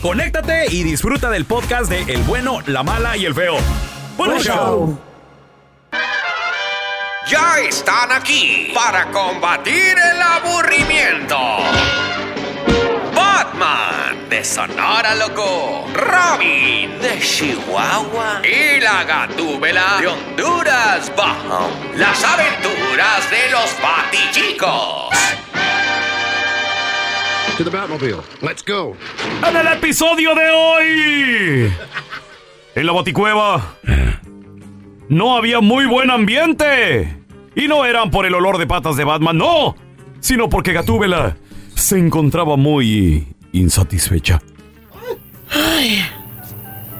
conéctate y disfruta del podcast de El bueno, la mala y el feo. ¡Buen Buen show! Ya están aquí para combatir el aburrimiento. Batman de Sonora Loco, Robin de Chihuahua y la Gatúbela de Honduras Bajo. Las aventuras de los Batichicos. To the Batmobile. Let's go. En el episodio de hoy. En la boticueva. No había muy buen ambiente. Y no eran por el olor de patas de Batman, no. Sino porque Gatúbela se encontraba muy insatisfecha. Ay,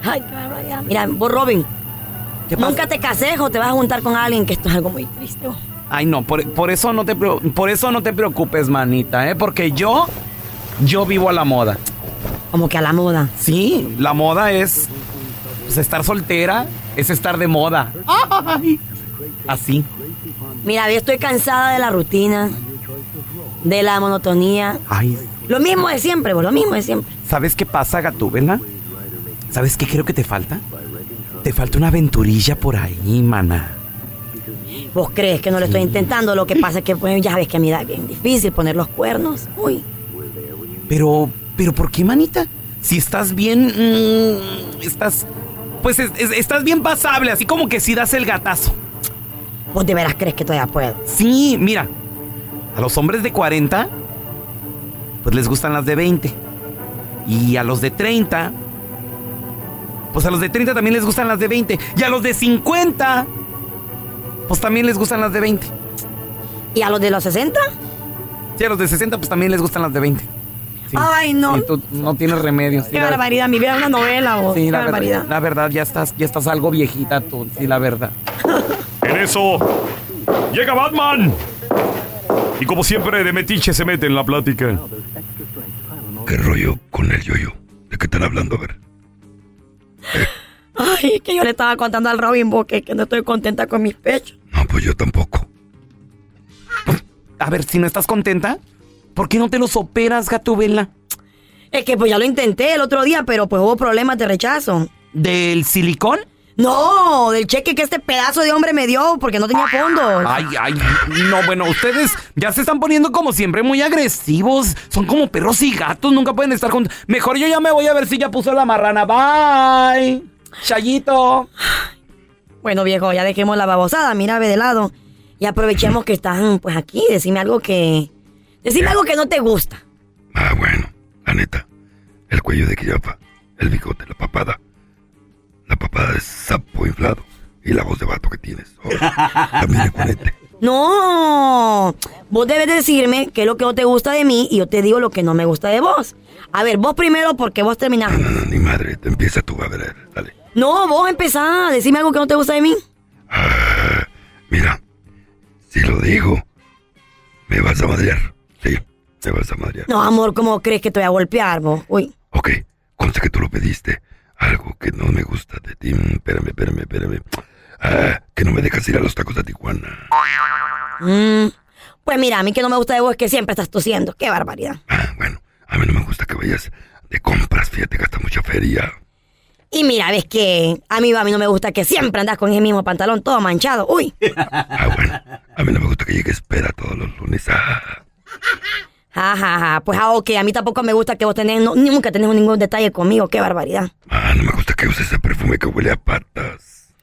ay, qué barbaridad. Mira, vos, Robin. Nunca te cases o te vas a juntar con alguien que esto es algo muy triste. Ay, no, por, por eso no te por eso no te preocupes, manita, ¿eh? Porque yo yo vivo a la moda. Como que a la moda. Sí, la moda es pues, estar soltera, es estar de moda. Ay, así. Mira, yo estoy cansada de la rutina, de la monotonía. Ay, Lo mismo de siempre, vos, lo mismo de siempre. ¿sabes qué pasa, Gatúbela? ¿Sabes qué creo que te falta? Te falta una aventurilla por ahí, mana. Vos crees que no lo estoy intentando, lo que pasa es que pues, ya ves que a mi edad es bien difícil poner los cuernos. Uy, Pero, pero ¿por qué, manita? Si estás bien, mm, estás, pues es- es- estás bien pasable, así como que si das el gatazo. vos de veras crees que todavía puedo. Sí, mira, a los hombres de 40, pues les gustan las de 20. Y a los de 30, pues a los de 30 también les gustan las de 20. Y a los de 50, pues también les gustan las de 20. ¿Y a los de los 60? Sí, a los de 60, pues también les gustan las de 20. Sí. Ay, no. Sí, tú no tienes remedio. sí, Qué la- barbaridad, mi vida es una novela, vos. Sí, Qué la barbaridad. verdad, la verdad, ya estás, ya estás algo viejita tú, sí, la verdad. En eso llega Batman. Y como siempre, de metiche se mete en la plática. ¿Qué rollo con el yoyo? ¿De qué están hablando? A ver. Ay, es que yo le estaba contando al Robin vos que, que no estoy contenta con mis pechos. No, pues yo tampoco. A ver, si no estás contenta, ¿por qué no te los operas, Gatubela? Es que pues ya lo intenté el otro día, pero pues hubo problemas de rechazo. ¿Del silicón? No, del cheque que este pedazo de hombre me dio porque no tenía fondos. Ay, ay, no, bueno, ustedes ya se están poniendo como siempre muy agresivos. Son como perros y gatos, nunca pueden estar juntos. Mejor yo ya me voy a ver si ya puso la marrana. Bye. Chayito. Bueno, viejo, ya dejemos la babosada, mira, ve de lado. Y aprovechemos que están pues aquí, decime algo que... Decime algo que no te gusta. Ah, bueno. La neta, el cuello de jirafa, el bigote, la papada. La papada de sapo inflado y la voz de vato que tienes. Oh, también el culete. No, vos debes decirme qué es lo que no te gusta de mí y yo te digo lo que no me gusta de vos. A ver, vos primero porque vos terminaste. No, no, ni madre, te empieza tú a ver, dale. No, vos empezá, decime algo que no te gusta de mí. Mira, si lo digo, me vas a madrear. Sí, me vas a madrear. No, amor, ¿cómo crees que te voy a golpear vos? Uy. Ok, conste que tú lo pediste. Algo que no me gusta de ti. Mm, Espérame, espérame, espérame. Ah, que no me dejas ir a los tacos de Tijuana. Mm, pues mira, a mí que no me gusta de vos es que siempre estás tosiendo. Qué barbaridad. A mí no me gusta que vayas de compras, fíjate, gasta mucha feria. Y mira, ves que a mí, a mí no me gusta que siempre andas con ese mismo pantalón todo manchado. Uy. A mí no me gusta que llegue espera todos los lunes. Ah, Ajá, ajá. Pues ah, ok, a mí tampoco me gusta que vos tenés, no- nunca tenés ningún detalle conmigo. Qué barbaridad. ah, no me gusta que uses ese perfume que huele a patas.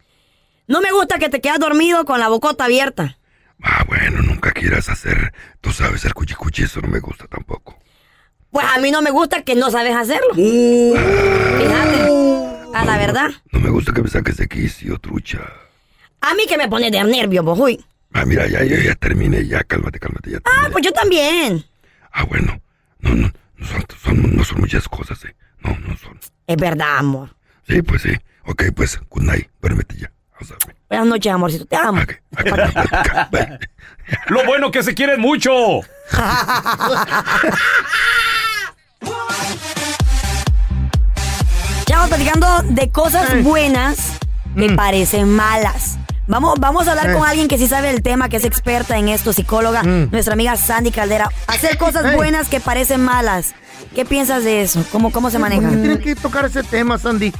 No me gusta que te quedas dormido con la bocota abierta. Ah, bueno, nunca quieras hacer, tú sabes, el cuchicuchi, eso no me gusta tampoco. Pues a mí no me gusta que no sabes hacerlo. Fíjate. A la verdad. No me gusta que me saques de quicio, trucha. A mí que me pone de nervio, vos, uy. Ah, mira, ya, ya, ya terminé, ya, cálmate, cálmate, ya. Ah, pues yo también. Ah, bueno, no, no, no son, son- no son muchas cosas, ¿eh? No, no son. Es verdad, amor. Sí, pues sí. Ok, pues, good night, duérmete ya. Buenas noches, amorcito. Te amo. Lo bueno que se quieren mucho. Estamos platicando de cosas buenas que parecen malas. Vamos, vamos a hablar Eh. con alguien que sí sabe el tema, que es experta en esto, psicóloga, nuestra amiga Sandy Caldera. Hacer cosas buenas que parecen malas. ¿Qué piensas de eso? ¿Cómo, cómo se maneja? ¿Por qué tienen que tocar ese tema, Sandy?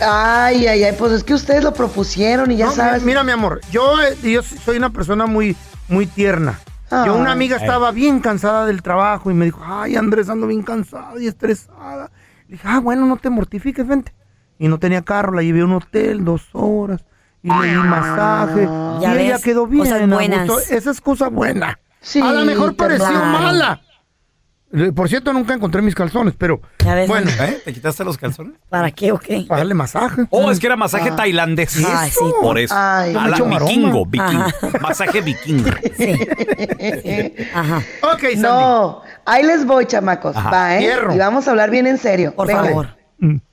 Ay, ay, ay, pues es que ustedes lo propusieron y ya No, sabes. Mira, mi amor, yo, eh, yo soy una persona muy, muy tierna. Yo, una amiga estaba bien cansada del trabajo y me dijo, ay, Andrés, ando bien cansada y estresada. Le dije, ah, bueno, no te mortifiques, vente. Y no tenía carro, la llevé a un hotel dos horas y le di masaje. Ah. Ya y ella ves, quedó bien. cosas buenas. Esa es cosa buena. Sí, a lo mejor pareció claro. mala. Por cierto, nunca encontré mis calzones, pero bueno. ¿Eh? ¿Te quitaste los calzones? ¿Para qué o qué? Para darle masaje. Oh, es que era masaje Ah. tailandés. Ay, sí. Por eso. Ay. A la vikingo, vikingo. Ajá. Masaje vikingo. Ajá. Ok, Sandy. No, ahí les voy, chamacos. Ajá. Va, ¿eh? Y vamos a hablar bien en serio. Por Venga. favor.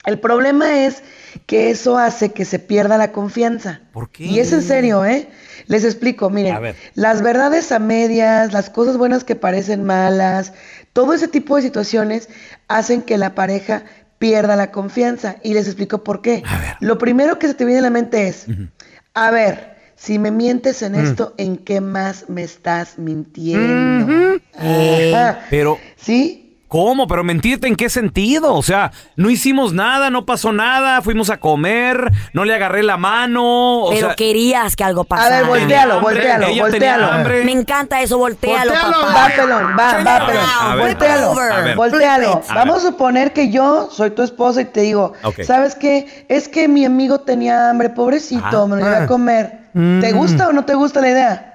El problema es que eso hace que se pierda la confianza. ¿Por qué? Y es en serio, ¿eh? Les explico, miren. A ver. Las verdades a medias, las cosas buenas que parecen malas, todo ese tipo de situaciones hacen que la pareja pierda la confianza. Y les explico por qué. Lo primero que se te viene a la mente es, a ver, si me mientes en Mm. esto, ¿en qué más me estás mintiendo? Ajá. Pero. ¿Sí? ¿Cómo? ¿Pero mentirte en qué sentido? O sea, no hicimos nada, no pasó nada, fuimos a comer, no le agarré la mano. O Pero sea, querías que algo A pasara. ver, voltealo, voltealo, voltealo. Me encanta eso, voltealo, Voltealo, papá. va, pelón, va, Turn va, pelón. A ver. Voltealo. A ver. A Vamos a suponer que yo soy tu esposa y te digo. ¿sabes qué? Es que mi amigo tenía hambre, pobrecito, Ah. me lo Ah. a comer. ¿Te Mm. gusta o no te gusta la idea?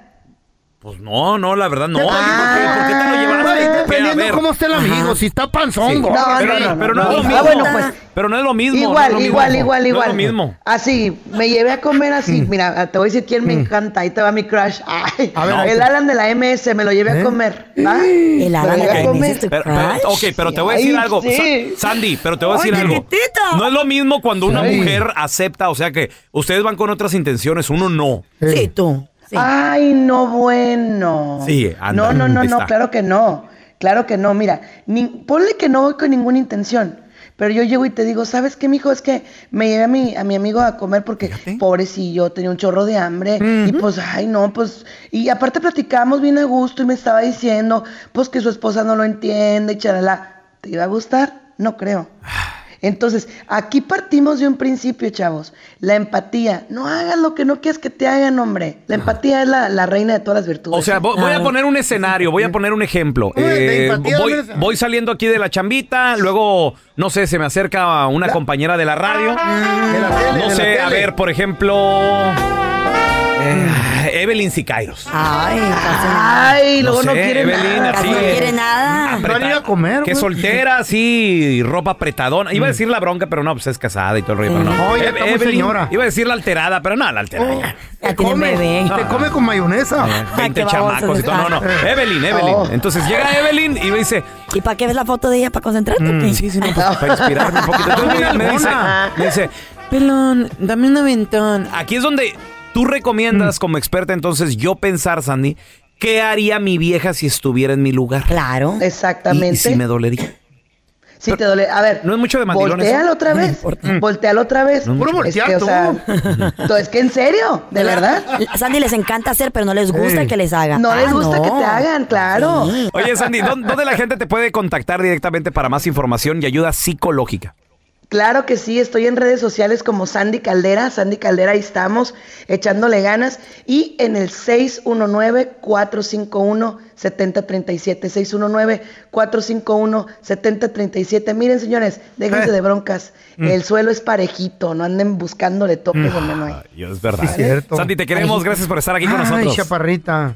Pues no, no, la verdad no. ¿Qué ¿Por qué, te lo a dependiendo cómo esté el amigo, si está Sí. No, pero, no, no, pero no, no, es lo mismo. Ah, bueno, pues. Pero no es lo mismo. Igual, mismo. igual, igual, No igual. es lo mismo. Así, me llevé a comer así. Mira, te voy a decir quién me encanta. Ahí te va mi crush. Ay, A ver, el. Alan de la MS, me lo llevé ¿Eh? a comer. ¿Va? El Alan de la. MS, Pero, ok, pero te voy a decir Ay, algo. sí. Sa- Sandy, pero te voy a decir algo. chiquitito. No es lo mismo cuando una Sí. mujer acepta, o sea que ustedes van con otras intenciones, uno no. Sí, tú. Sí. Ay, no, bueno. Sí, anda, No, no, no, no, claro que no. Claro que no. Mira, ni- ponle que no voy con ninguna intención. Pero yo llego y te digo, ¿sabes qué, mijo? Es que me llevé a mi, a mi amigo a comer porque, Fíjate. pobrecillo, tenía un chorro de hambre. Y pues, ay, no, pues. Y aparte platicamos bien a gusto y me estaba diciendo, pues, que su esposa no lo entiende y charala. ¿Te iba a gustar? No creo. Entonces, aquí partimos de un principio, chavos. La empatía. No hagas lo que no quieras que te hagan, hombre. La empatía es la, la reina de todas las virtudes. O sea, vo- voy a poner un escenario, voy a poner un ejemplo. Eh, empatía, voy, saliendo aquí de la chambita, luego, no sé, se me acerca una compañera de la radio. De la tele, No sé, a ver, por ejemplo. eh, Evelyn Sicairos. Ay, Ay, luego no, sé, quiere Evelyn, nada. así. no quiere nada. Apreta- Van a comer, Que güey. soltera, así, ropa apretadona. Iba a decir la bronca, pero no, pues es casada y todo el rollo, pero no. No, ya está muy señora. Iba a decir la alterada, pero no, la alterada. Oh, ya. Ya te tiene come, bebé. te come con mayonesa. Eh, 20 qué baboso chamacos y todo. No, no. está. Evelyn, Evelyn. Oh. Entonces llega Evelyn y me dice, ¿Y para qué ves la foto de ella? ¿Para concentrarte? Mm, sí, sí, no, pues, para inspirarme un poquito. Entonces me, me dice, me dice, pelón, dame un aventón. Aquí es donde tú recomiendas como experta, entonces, yo pensar, Sandy, ¿qué haría mi vieja si estuviera en mi lugar? Claro. Exactamente. y si me dolería. Si te duele. A ver. No es mucho de Voltealo eso. otra vez. Voltealo otra vez. No es Puro. Es voltear que, o sea, to- es que en serio, de verdad. Sandy les encanta hacer, pero no les gusta que les haga. No les Ah, gusta no. que te hagan, claro. Oye, Sandy, ¿dó- ¿dónde la gente te puede contactar directamente para más información y ayuda psicológica? Claro que sí, estoy en redes sociales como Sandy Caldera, Sandy Caldera, ahí estamos, echándole ganas. Y en el 619-451-7037, 619-451-7037. Miren, señores, déjense Eh. de broncas. Mm. El suelo es parejito, no anden buscándole topes donde no hay. Ay, es verdad. Sí, es cierto. Sandy, te queremos. Gracias por estar aquí con Ay, nosotros. chaparrita.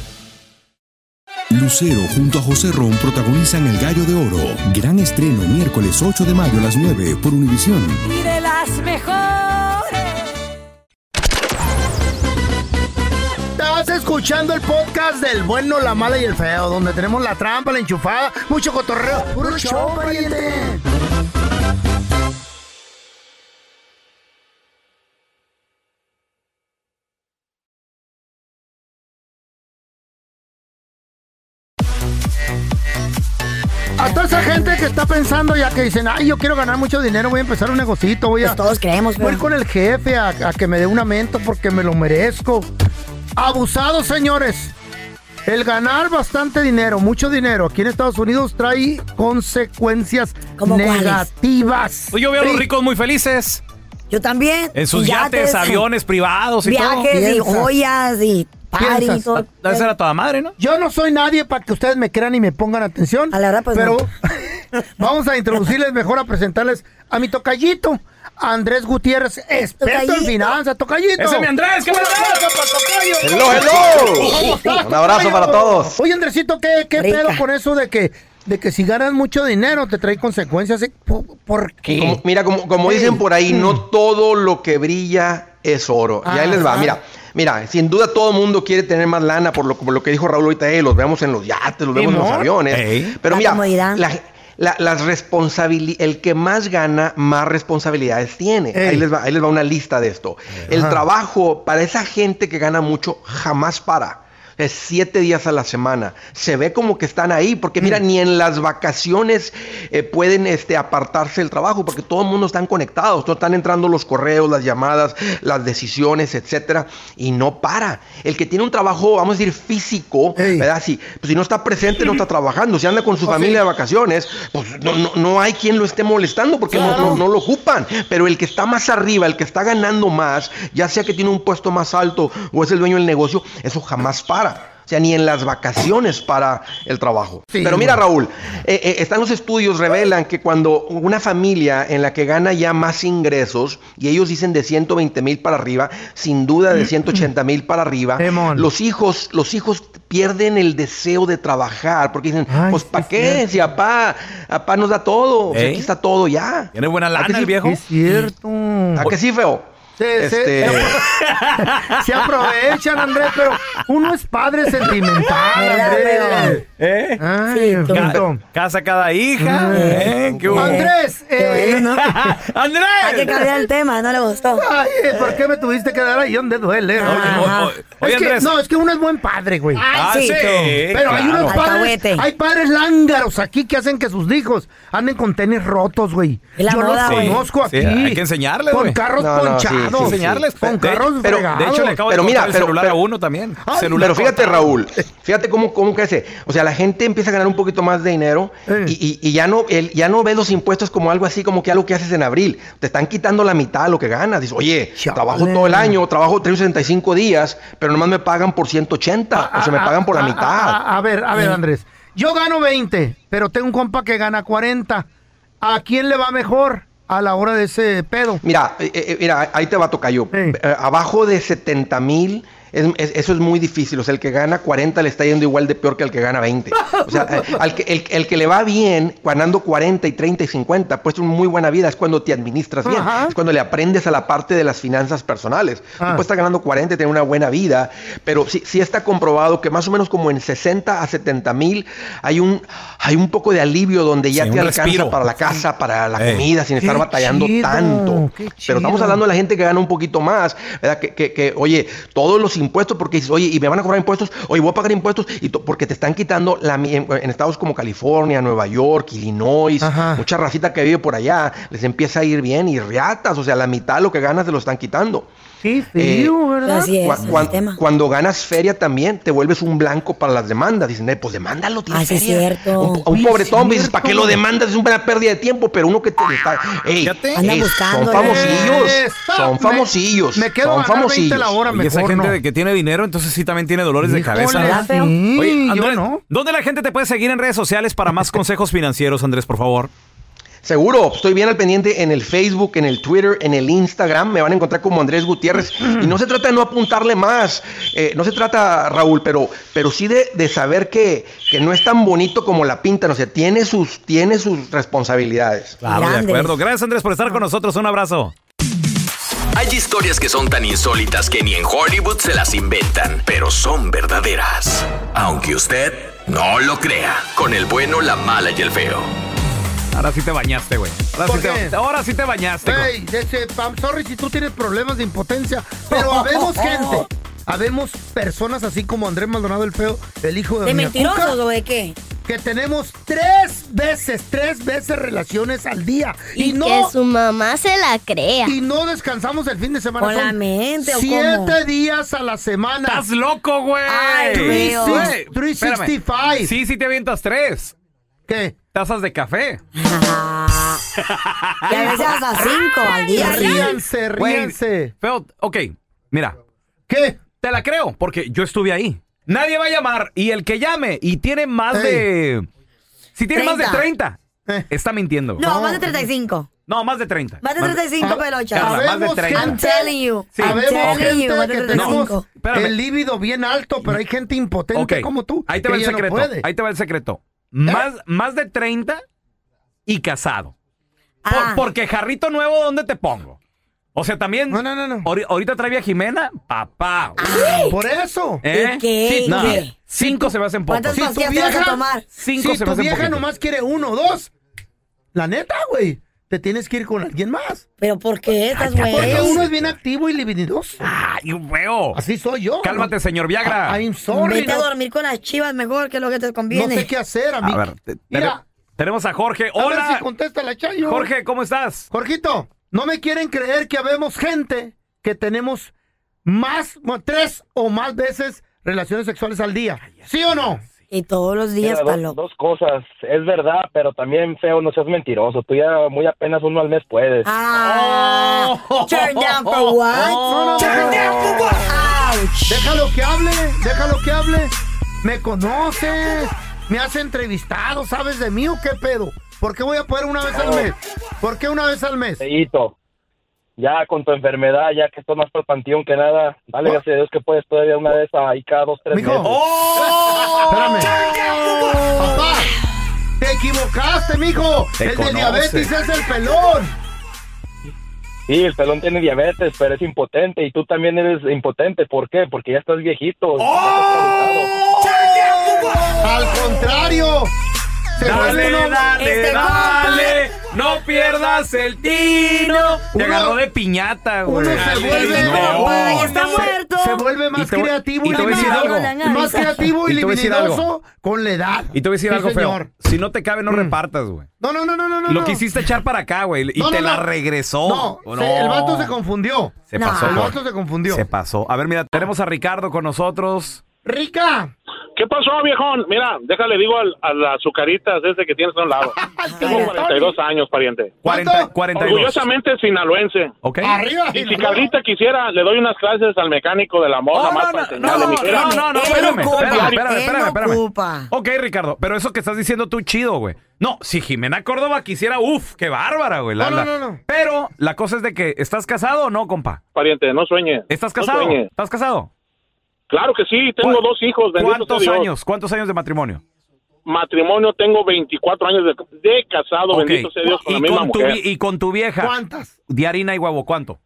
Lucero junto a José Ron protagonizan El Gallo de Oro. Gran estreno miércoles 8 de mayo a las 9 por Univisión. Y de las mejores. Estás escuchando el podcast del bueno, la mala y el feo, donde tenemos la trampa, la enchufada, mucho cotorreo. ¡Puro show, pariente! A toda esa gente que está pensando ya que dicen, ay, yo quiero ganar mucho dinero, voy a empezar un negocito, voy a... Pues todos creemos, Voy pero... con el jefe a, a que me dé un aumento porque me lo merezco. Abusados, señores. El ganar bastante dinero, mucho dinero, aquí en Estados Unidos trae consecuencias ¿Cómo negativas. Pues yo veo a los ricos muy felices. Yo también. En sus yates, aviones privados y todo. Viajes y joyas y party todo. Debe ser a toda madre, ¿no? Yo no soy nadie para que ustedes me crean y me pongan atención. A la verdad, pues, Pero no. vamos a introducirles mejor a presentarles a mi tocallito, Andrés Gutiérrez, experto en finanzas. Tocallito. ¡Ese es mi Andrés! ¡Qué tocayo. Hello, hello. ¿Cómo estás, Un abrazo tocayo? para todos. Oye, Andresito, ¿qué, qué Rica. pedo con eso de que, de que si ganas mucho dinero te trae consecuencias? ¿Por, por qué? Como- mira, como, como dicen por ahí, no todo lo que brilla es oro. y ahí les va, mira. Mira, sin duda todo el mundo quiere tener más lana, por lo, por lo que dijo Raúl ahorita, eh, los vemos en los yates, los vemos en los aviones. Pero La mira, la- la- las responsabili- el que más gana, más responsabilidades tiene. Ahí les, va, ahí les va una lista de esto. El Ajá. trabajo para esa gente que gana mucho jamás para. Es siete días a la semana. Se ve como que están ahí, porque mira, ni en las vacaciones eh, pueden este, apartarse del trabajo, porque todo el mundo están conectados, todos están entrando los correos, las llamadas, las decisiones, etcétera, y no para. El que tiene un trabajo, vamos a decir, físico, Ey. ¿verdad? Si, pues, si no está presente, no está trabajando. Si anda con su Oh, familia sí. de vacaciones, pues no, no, no hay quien lo esté molestando porque no- no, no lo ocupan. Pero el que está más arriba, el que está ganando más, ya sea que tiene un puesto más alto o es el dueño del negocio, eso jamás para. O sea, ni en las vacaciones para el trabajo. Sí, Pero mira. Raúl, eh, eh, están los estudios, revelan que cuando una familia en la que gana ya más ingresos, y ellos dicen de 120 mil para arriba, sin duda de 180 mil para arriba, los hijos, los hijos pierden el deseo de trabajar, porque dicen, Ay, pues ¿para qué? cierto. Si apá, apá nos da todo, o sea, Ey. aquí está todo ya. Tiene buena ¿A lana que el sí? viejo. Es cierto. ¿A que sí, feo? Se, se- Este- se aprovechan, Andrés, pero uno es padre sentimental, ¿Verdad, Andrés. ¿Eh? Ay, tonto. Casa cada hija. ¿eh? Andrés, eh, bueno, ¿no? ¡Andrés! Hay que cambiar el tema, no le gustó. Ay, ¿por qué me tuviste que dar ahí donde duele? Ajá. Oye, oye, es que, Andrés. no, es que uno es buen padre, güey. Ah, sí, sí. Pero hay unos padres, hay padres lángaros aquí que hacen que sus hijos anden con tenis rotos, güey. Yo moda, los conozco Sí, aquí. hay que enseñarles, Con güey. carros No, no, sí, sí. Enseñarles. Con De- carros pero- fregados. De hecho, le acabo Pero de mira, el pero- celular pero- a uno también. Ay, celular Pero fíjate, cortado. Raúl, fíjate cómo, cómo crece. O sea, la gente empieza a ganar un poquito más de dinero Eh. y, y- y ya no el- ya no ves los impuestos como algo así como que algo que haces en abril. Te están quitando la mitad de lo que ganas. Dices, oye, Chale. trabajo todo el año, trabajo 365 días, pero nomás me pagan por 180. o sea, me Ah, pagan por la ah, mitad. ah, ah, A ver, a ver, Andrés. Yo gano 20, pero tengo un compa que gana 40. ¿A quién le va mejor a la hora de ese pedo? Mira, eh, eh, mira, ahí te va a tocar yo. Sí. abajo de 70 mil, es- es- eso es muy difícil. O sea, el que gana 40 le está yendo igual de peor que el que gana 20. O sea, eh, al que, el, el que le va bien, ganando 40 y 30 y 50, pues una muy buena vida es cuando te administras bien. Ajá. Es cuando le aprendes a la parte de las finanzas personales. Ah. Tú puedes estar ganando 40 y tener una buena vida, pero sí, sí está comprobado que más o menos como en 60 a 70 mil hay un, hay un poco de alivio donde ya Sí, te alcanza respiro. para la casa, para la Ey. comida, sin estar Qué batallando chido, tanto. Pero estamos hablando de la gente que gana un poquito más, ¿verdad? Que, que- que, oye, todos los impuestos, porque dices, oye, y me van a cobrar impuestos, oye, voy a pagar impuestos, y porque te están quitando la, en, en estados como California, Nueva York, Illinois, Ajá. mucha racita que vive por allá, les empieza a ir bien y riatas, o sea, la mitad de lo que ganas se lo están quitando. Qué feo, ¿verdad? Así es, Cu- cuando ganas feria también, te vuelves un blanco para las demandas. Dicen, eh, pues demándalo, tiene Ah, sí, es feria. cierto. Un, un Oye, pobretón, dices. ¿para qué lo demandas? Es una pérdida de tiempo, pero uno que te está. Ey, Fíjate. Anda ey, buscando, son famosillos. Eh, stop, son famosillos. Me, quedo son a ganar 20 famosillos. la hora, Oye, mejor esa gente no. de que tiene dinero, entonces sí también tiene dolores de cabeza. sí, Oye, Andrés, no. ¿dónde la gente te puede seguir en redes sociales para más consejos financieros, Andrés, por favor? Seguro, estoy bien al pendiente en el Facebook, en el Twitter, en el Instagram. Me van a encontrar como Andrés Gutiérrez. Y no se trata de no apuntarle más. eh, no se trata, Raúl, pero, pero sí de, de saber que, que no es tan bonito como la pintan. O sea, tiene sus, tiene sus responsabilidades. Claro, de acuerdo. Gracias, Andrés, por estar con nosotros. Un abrazo. Hay historias que son tan insólitas que ni en Hollywood se las inventan, pero son verdaderas. Aunque usted no lo crea, con el bueno, la mala y el feo. Ahora sí te bañaste, güey. Ahora, ¿Por sí qué? te, ahora sí te bañaste. güey. I'm sorry si tú tienes problemas de impotencia, pero habemos gente, habemos personas así como Andrés Maldonado el Feo, el hijo de ¿De Doña mentirosos Cuca, o de qué? que tenemos tres veces, tres veces relaciones al día y, Y no que su mamá se la crea. y no descansamos el fin de semana. ¿Con la Son mente o siete cómo? días a la semana. ¡Estás loco, güey! Ay, Güey, 365. espérame. Sí, sí te avientas tres ¿Qué? Tazas de café. Ah. y a veces hasta cinco al día. Ríanse. Feo, ok, mira, ¿Qué? te la creo porque yo estuve ahí. Nadie va a llamar y el que llame y tiene más de... Si tiene más de 30, Eh. está mintiendo. No, más de 35. No, más de 30. Más de 35, Ah, pelocha. Carla, más de Habemos 30. I'm gente, telling you. Sí. I'm telling you, más de que 35. tenemos Espérame. el líbido bien alto, pero hay gente impotente como tú. ahí te va el no secreto. ahí te va el secreto. Más, más de 30 y casado. Por- Ah. porque jarrito nuevo, ¿dónde te pongo? O sea, también. No, no, no, no. ahori- Ahorita trae a Jimena, papá. Por eso. ¿Eh? ¿Y qué? Sí, no, ¿Qué? Cinco se me hacen pocos. ¿Cuántas Si tu pastillas te vas a vieja- tomar? Cinco si se me tu hacen vieja poquitos. nomás quiere uno o dos, la neta, güey, te tienes que ir con alguien más. ¿Pero por qué estás Cállate. Porque güey? uno es bien activo y libidoso. ¡Ay, feo! Así soy yo. Cálmate, señor Viagra. I'm sorry. Vete a No, dormir con las chivas mejor que lo que te no conviene. sé qué hacer, amigo. A ver, te- Mira, tenemos a Jorge. a ver ¡Hola! si contesta la chayo. Jorge, ¿cómo estás? Jorgito, no me quieren creer que habemos gente que tenemos más, tres o más veces relaciones sexuales al día. ¿Sí o no? Y todos los días, Mira, dos, dos cosas. Es verdad, pero también feo, no seas mentiroso. Tú ya muy apenas uno al mes puedes. Ah, turn down for what? No, no, turn no. down for what? Ouch. Déjalo que hable, déjalo que hable. Me conoces, me has entrevistado, ¿sabes de mí o qué pedo? ¿Por qué voy a poder una vez al mes? ¿Por qué una vez al mes? Feíto, ya con tu enfermedad, ya que estás más por el panteón que nada, dale Oh. gracias a Dios que puedes todavía una vez ahí cada dos, tres Mijo. meses. ¡Oh! Espérame. Papá, te equivocaste, mijo. Te el de diabetes es el pelón. Sí, el pelón tiene diabetes, pero es impotente y tú también eres impotente. ¿Por qué? Porque ya estás viejito. Al contrario. Vuelve Dale, dale, Este dale. No pierdas el tino. Te agarró de piñata, güey. Uno se vuelve No. está muerto. Se vuelve más creativo y. Más creativo y, libidoso con la edad. Y te voy a decir algo feo. Si no te cabe, no repartas, güey. No, no, no, no, no. Lo quisiste echar para acá, güey. Y te la regresó. No, ¿O se- el vato se confundió. Se pasó. El vato se confundió. Se pasó. A ver, mira, tenemos a Ricardo con nosotros. Rica. ¿Qué pasó, viejón? Mira, déjale, digo al- a las azucaritas ese que tienes a un lado. Tengo 42 años, pariente. 40, 42. Orgullosamente sinaloense. Ok. Arriba, Y si Carlita quisiera, le doy unas clases al mecánico del amor, nada más para enseñarle. mi No, no, no, espérame, espérame, espérame, espérame, no espérame. ocupa. Ok, Ricardo, pero eso que estás diciendo tú chido, güey. No, si Jimena Córdoba quisiera, uff, qué bárbara, güey. la- No, no, la- no, no. Pero la cosa es de que, ¿estás casado o no, compa? Pariente, no sueñe. ¿Estás No casado? sueñe. ¿Estás casado? Claro que sí, tengo ¿Cu- dos hijos, ¿Cuántos Dios. años? ¿Cuántos años de matrimonio? Matrimonio, tengo 24 años de, de casado, Ok. bendito sea Dios, con la y, misma con tu, mujer. vi- y con tu vieja. ¿Cuántas? De harina y huevo, ¿cuánto?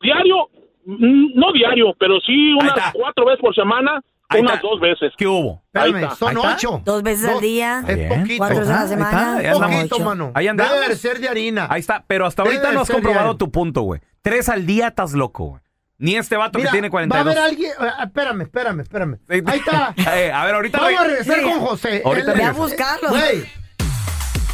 Diario, mm, no diario, pero sí unas cuatro veces por semana, unas dos veces. ¿Qué hubo? Espérame, son ocho. Dos veces al día. Es poquito. Cuatro veces a la semana. ahí. Poquito, Ocho. mano. Ahí andamos. Debe de ser de harina. Ahí está, pero hasta ahorita no has comprobado diario. tu punto, güey. Tres al día estás loco, güey. Ni este vato Mira, que tiene va a 42. haber alguien... ah, Espérame, espérame, espérame. Ahí está. Eh, a ver, ahorita... Vamos a regresar Sí. con José. Ahorita Él- Ve a buscarlo. Güey,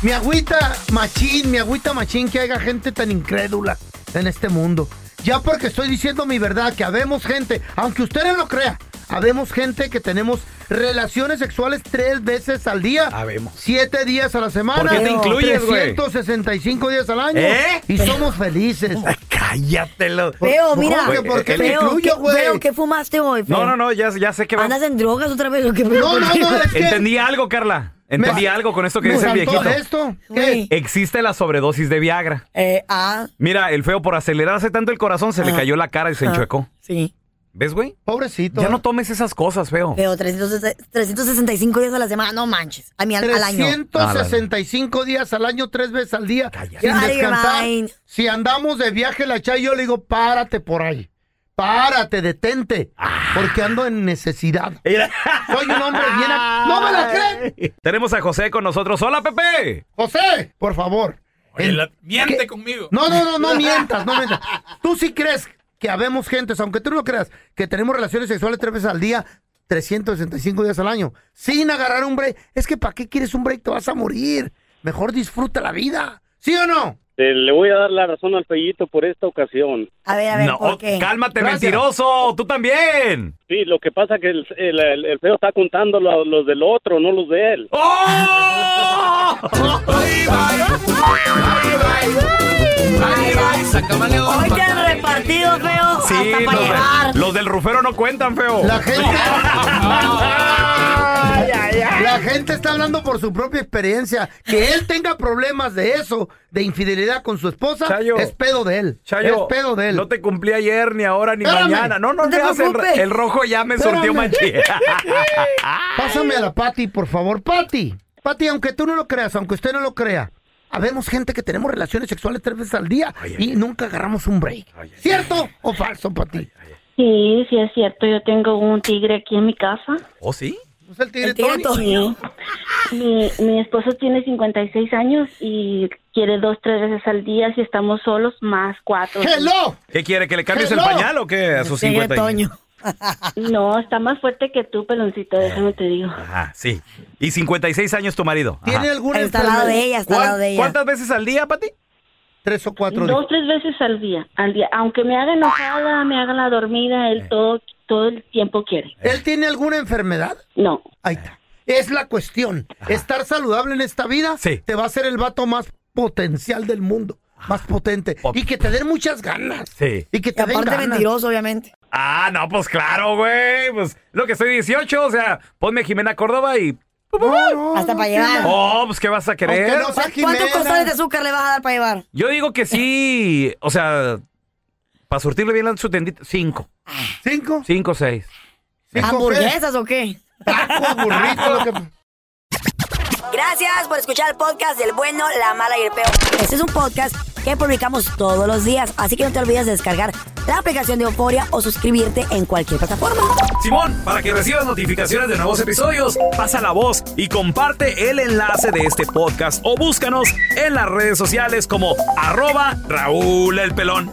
mi agüita machín, mi agüita machín que haya gente tan incrédula en este mundo. Ya porque estoy diciendo mi verdad, que habemos gente, aunque usted no lo crea, habemos gente que tenemos relaciones sexuales tres veces al día. Habemos. Siete días a la semana. ¿Por qué te incluyes, güey? 365 días al año. ¿Eh? Y somos felices. Cállatelo. Feo, mira. ¿Por qué? ¿Por qué me Feo, incluyo, ¿qué- güey? Feo, ¿qué fumaste hoy, feo? No, no, no, ya, ya sé que va. ¿Andas en drogas otra vez o qué No, no, no, es que- Entendí algo, Carla. Entendí Me- algo con esto que me dice el viejito. esto. Güey. Existe la sobredosis de Viagra. Eh, ah, Mira, el feo por acelerarse tanto el corazón se le Ah. cayó la cara y se Ah. enchuecó. sí. ¿Ves, güey? Pobrecito. Ya no tomes esas cosas, feo. Feo, 300 365 días a la semana. No manches. A mí al, al año. 365 días al año, tres veces al día, sin descansar. Si andamos de viaje, la chay, yo le digo, párate por ahí. Párate, detente. Porque ando en necesidad. Soy un hombre bien... a- ¡No me la creen! Tenemos a José con nosotros. ¡Hola, Pepe! José, por favor. El- Miente ¿Qué? conmigo. No, no, no, no mientas, no mientas. Tú sí crees que habemos gentes, aunque tú no creas, que tenemos relaciones sexuales tres veces al día, 365 días al año, sin agarrar un break. Es que ¿para qué quieres un break? Te vas a morir. Mejor disfruta la vida. ¿Sí o no? Eh, le voy a dar la razón al Fellito por esta ocasión. A ver, a ver, No, ¿por qué? cálmate, Gracias. mentiroso. Tú también. Sí, lo que pasa que el, el- el- el feo está contando lo- los del otro, no los de él. ¡Oh! Hoy te han repartido, feo, Sí, hasta para los, llevar. de- los del rufero no cuentan, feo. La gente. La gente está hablando por su propia experiencia. Que él tenga problemas de eso, de infidelidad con su esposa, Chayo. es pedo de él. Chayo, es pedo de él. no te cumplí ayer, ni ahora, ni Espérame. mañana. No, no, No te el, rojo ya me sortió machín. Pásame a la Pati, por favor. Pati, Pati, aunque tú no lo creas, aunque usted no lo crea, habemos gente que tenemos relaciones sexuales tres veces al día y nunca agarramos un break. ¿Cierto o falso, Pati? Sí, sí es cierto. Yo tengo un tigre aquí en mi casa. ¿Oh, sí? ¿Es el tigre, El tigre. Mi, mi esposo tiene 56 años y quiere dos, tres veces al día si estamos solos, más cuatro. ¡Hello! ¿Qué quiere? ¿Que le cambies el Hello. pañal o qué? A sus 50 años. No, está más fuerte que tú, peloncito, déjame te digo. Ajá, sí. Y 56 años tu marido. Ajá. ¿Tiene alguna Está al lado de ella, está al ¿Cuán- lado de ella. ¿Cuántas veces al día, Pati? Tres o cuatro Dos, tres veces al día, al día. Aunque me haga enojada, me haga la dormida, él todo, todo el tiempo quiere. ¿Él tiene alguna enfermedad? No. Ahí está. Es la cuestión. Estar saludable en esta vida te va a hacer el vato más potencial del mundo. Más potente. Y que te den muchas ganas. Sí. Y que Y te den aparte ganas. mentiroso, obviamente. Ah, no, pues claro, güey. Pues lo que soy 18, o sea, ponme Jimena Córdoba y. Hasta para llevar. Oh, pues ¿qué vas a querer? No sea ¿Cuántos costales de azúcar le vas a dar para llevar? Yo digo que sí, o sea, para surtirle bien su tendita, cinco. ¿Cinco? Cinco, seis. ¿Hamburguesas o qué? Tacos, burritos, lo que... Gracias por escuchar el podcast del bueno, la mala y el peor. Este es un podcast que que publicamos todos los días. Así que no te olvides de descargar la aplicación de Euforia o suscribirte en cualquier plataforma. Simón, para que recibas notificaciones de nuevos episodios, pasa la voz y comparte el enlace de este podcast o búscanos en las redes sociales como arroba Raúl el Pelón.